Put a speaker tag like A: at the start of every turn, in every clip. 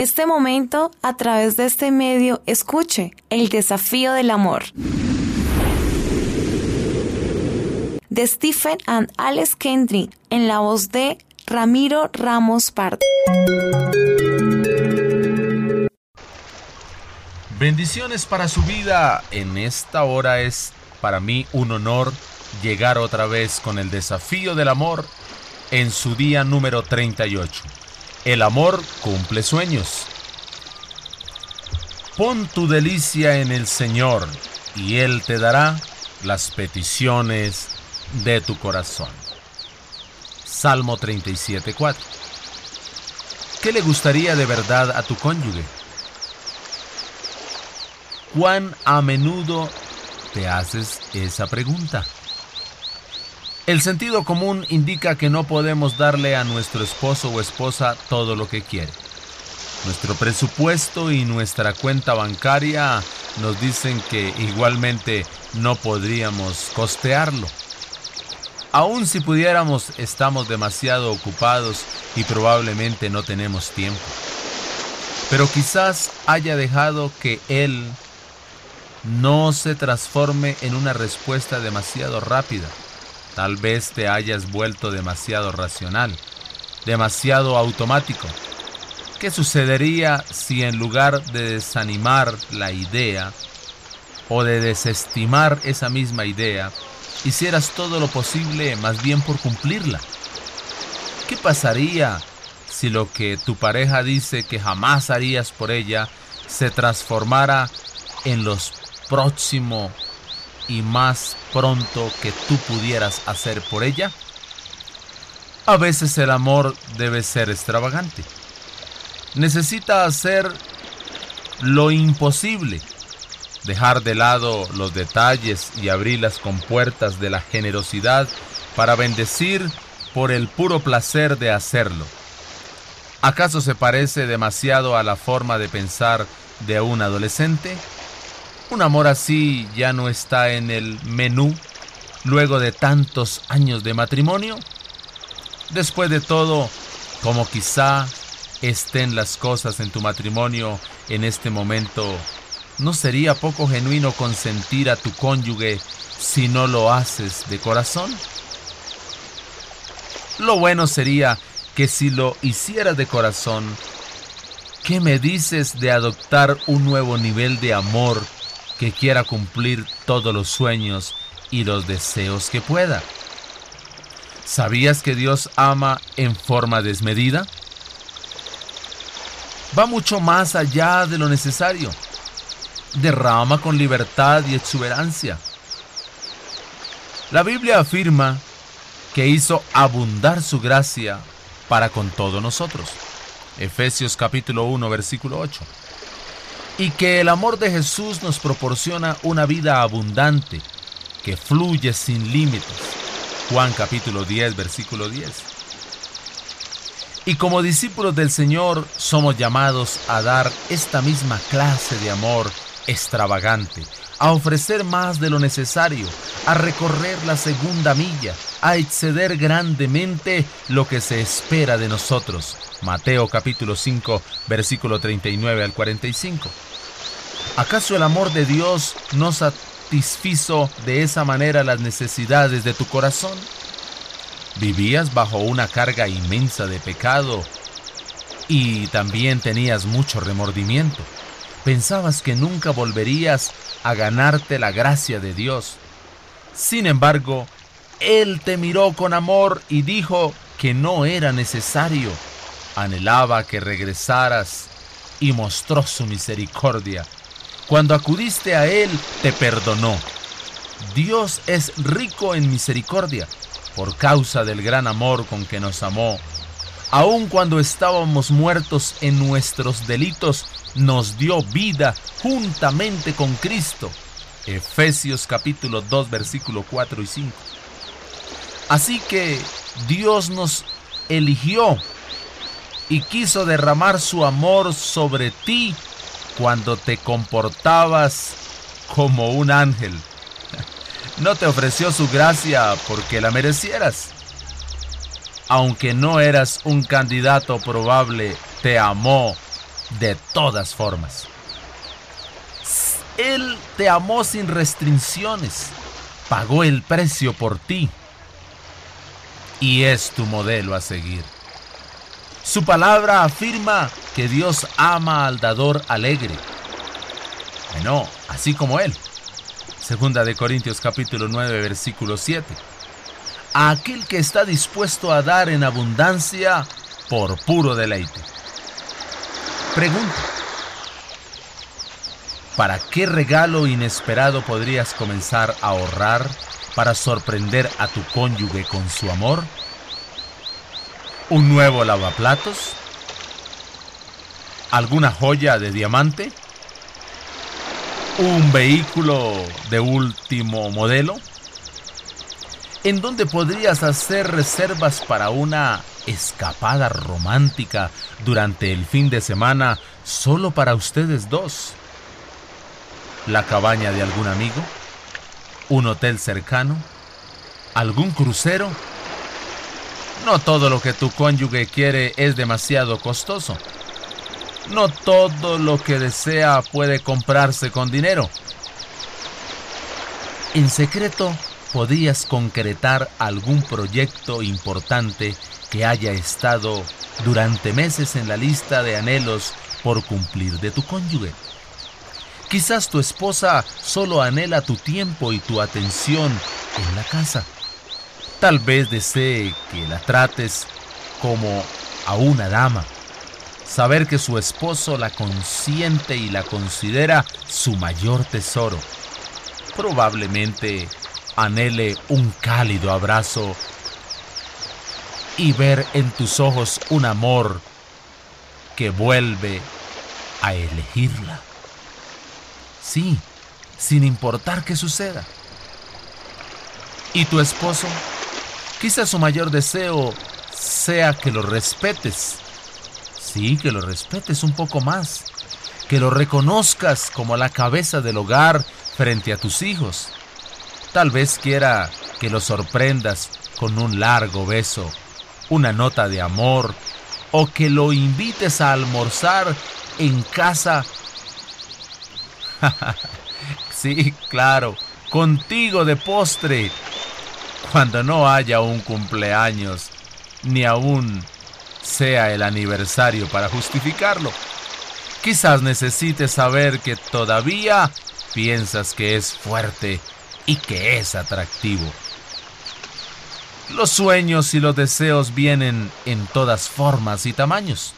A: en este momento, a través de este medio, escuche el desafío del amor. De Stephen and Alex Kendrick, en la voz de Ramiro Ramos Pardo.
B: Bendiciones para su vida. En esta hora es para mí un honor llegar otra vez con el desafío del amor en su día número 38. El amor cumple sueños. Pon tu delicia en el Señor y Él te dará las peticiones de tu corazón. Salmo 37.4. ¿Qué le gustaría de verdad a tu cónyuge? ¿Cuán a menudo te haces esa pregunta? El sentido común indica que no podemos darle a nuestro esposo o esposa todo lo que quiere. Nuestro presupuesto y nuestra cuenta bancaria nos dicen que igualmente no podríamos costearlo. Aun si pudiéramos, estamos demasiado ocupados y probablemente no tenemos tiempo. Pero quizás haya dejado que Él no se transforme en una respuesta demasiado rápida Tal vez te hayas vuelto demasiado racional, demasiado automático. ¿Qué sucedería si en lugar de desanimar la idea o de desestimar esa misma idea, hicieras todo lo posible más bien por cumplirla? ¿Qué pasaría si lo que tu pareja dice que jamás harías por ella se transformara en los próximos y más pronto que tú pudieras hacer por ella? A veces el amor debe ser extravagante. Necesita hacer lo imposible, dejar de lado los detalles y abrir las compuertas de la generosidad para bendecir por el puro placer de hacerlo. ¿Acaso se parece demasiado a la forma de pensar de un adolescente? Un amor así ya no está en el menú luego de tantos años de matrimonio. Después de todo, como quizá estén las cosas en tu matrimonio en este momento, ¿no sería poco genuino consentir a tu cónyuge si no lo haces de corazón? Lo bueno sería que si lo hicieras de corazón, ¿qué me dices de adoptar un nuevo nivel de amor que quiera cumplir todos los sueños y los deseos que pueda. ¿Sabías que Dios ama en forma desmedida? Va mucho más allá de lo necesario. Derrama con libertad y exuberancia. La Biblia afirma que hizo abundar su gracia para con todos nosotros. Efesios capítulo 1 versículo 8 y que el amor de Jesús nos proporciona una vida abundante que fluye sin límites. Juan capítulo 10, versículo 10. Y como discípulos del Señor somos llamados a dar esta misma clase de amor extravagante, a ofrecer más de lo necesario, a recorrer la segunda milla, a exceder grandemente lo que se espera de nosotros. Mateo capítulo 5, versículo 39 al 45. ¿Acaso el amor de Dios no satisfizo de esa manera las necesidades de tu corazón? ¿Vivías bajo una carga inmensa de pecado y también tenías mucho remordimiento? ¿Pensabas que nunca volverías a ganarte la gracia de Dios? Sin embargo, Él te miró con amor y dijo que no era necesario. Anhelaba que regresaras y mostró su misericordia cuando acudiste a Él, te perdonó. Dios es rico en misericordia por causa del gran amor con que nos amó. Aun cuando estábamos muertos en nuestros delitos, nos dio vida juntamente con Cristo. Efesios capítulo 2 versículo 4 y 5. Así que Dios nos eligió y quiso derramar su amor sobre ti cuando te comportabas como un ángel. No te ofreció su gracia porque la merecieras. Aunque no eras un candidato probable, te amó de todas formas. Él te amó sin restricciones, pagó el precio por ti y es tu modelo a seguir. Su palabra afirma que Dios ama al dador alegre. Bueno, así como Él. Segunda de Corintios capítulo 9 versículo 7. A aquel que está dispuesto a dar en abundancia por puro deleite. Pregunta. ¿Para qué regalo inesperado podrías comenzar a ahorrar para sorprender a tu cónyuge con su amor? ¿Un nuevo lavaplatos? ¿Alguna joya de diamante? ¿Un vehículo de último modelo? ¿En dónde podrías hacer reservas para una escapada romántica durante el fin de semana solo para ustedes dos? ¿La cabaña de algún amigo? ¿Un hotel cercano? ¿Algún crucero? No todo lo que tu cónyuge quiere es demasiado costoso. No todo lo que desea puede comprarse con dinero. En secreto, podías concretar algún proyecto importante que haya estado durante meses en la lista de anhelos por cumplir de tu cónyuge. Quizás tu esposa solo anhela tu tiempo y tu atención en la casa. Tal vez desee que la trates como a una dama. Saber que su esposo la consiente y la considera su mayor tesoro. Probablemente anhele un cálido abrazo y ver en tus ojos un amor que vuelve a elegirla. Sí, sin importar qué suceda. ¿Y tu esposo? Quizás su mayor deseo sea que lo respetes. Sí, que lo respetes un poco más. Que lo reconozcas como la cabeza del hogar frente a tus hijos. Tal vez quiera que lo sorprendas con un largo beso, una nota de amor, o que lo invites a almorzar en casa sí, claro, contigo de postre, cuando no haya un cumpleaños, ni aún sea el aniversario para justificarlo. Quizás necesites saber que todavía piensas que es fuerte y que es atractivo. Los sueños y los deseos vienen en todas formas y tamaños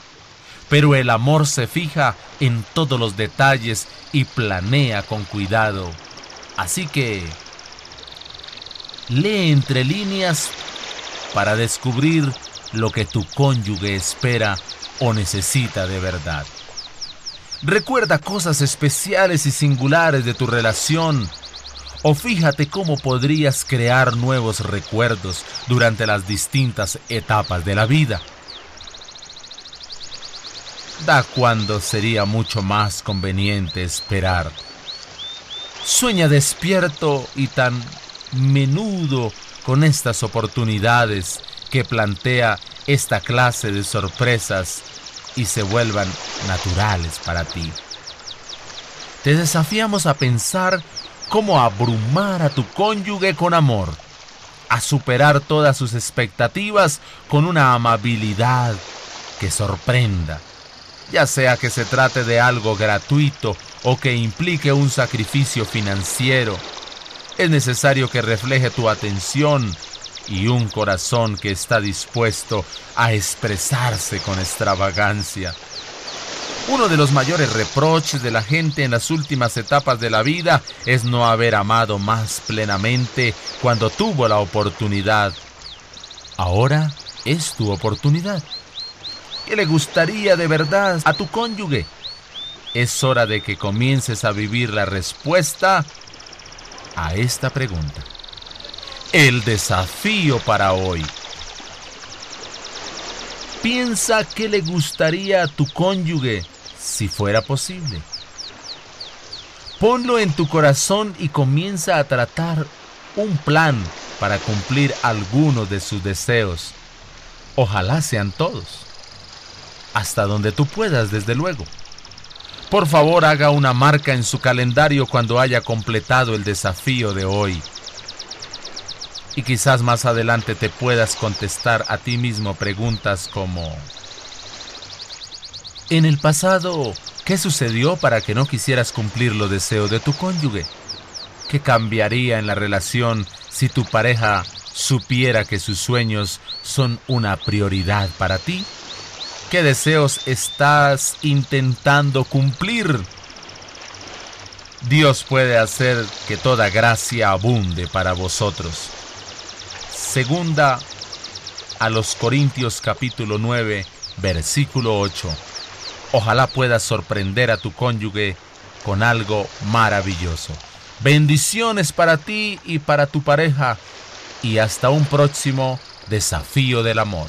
B: pero el amor se fija en todos los detalles y planea con cuidado. Así que lee entre líneas para descubrir lo que tu cónyuge espera o necesita de verdad. Recuerda cosas especiales y singulares de tu relación o fíjate cómo podrías crear nuevos recuerdos durante las distintas etapas de la vida da cuando sería mucho más conveniente esperar. Sueña despierto y tan menudo con estas oportunidades que plantea esta clase de sorpresas y se vuelvan naturales para ti. Te desafiamos a pensar cómo abrumar a tu cónyuge con amor, a superar todas sus expectativas con una amabilidad que sorprenda ya sea que se trate de algo gratuito o que implique un sacrificio financiero. Es necesario que refleje tu atención y un corazón que está dispuesto a expresarse con extravagancia. Uno de los mayores reproches de la gente en las últimas etapas de la vida es no haber amado más plenamente cuando tuvo la oportunidad. Ahora es tu oportunidad. ¿Qué le gustaría de verdad a tu cónyuge? Es hora de que comiences a vivir la respuesta a esta pregunta. El desafío para hoy. Piensa qué le gustaría a tu cónyuge si fuera posible. Ponlo en tu corazón y comienza a tratar un plan para cumplir algunos de sus deseos. Ojalá sean todos hasta donde tú puedas, desde luego. por favor haga una marca en su calendario cuando haya completado el desafío de hoy. Y quizás más adelante te puedas contestar a ti mismo preguntas como, en el pasado, ¿qué sucedió para que no quisieras cumplir los deseos de tu cónyuge? ¿Qué cambiaría en la relación si tu pareja supiera que sus sueños son una prioridad para ti? ¿Qué deseos estás intentando cumplir? Dios puede hacer que toda gracia abunde para vosotros. Segunda a los Corintios capítulo 9, versículo 8. Ojalá puedas sorprender a tu cónyuge con algo maravilloso. Bendiciones para ti y para tu pareja y hasta un próximo desafío del amor.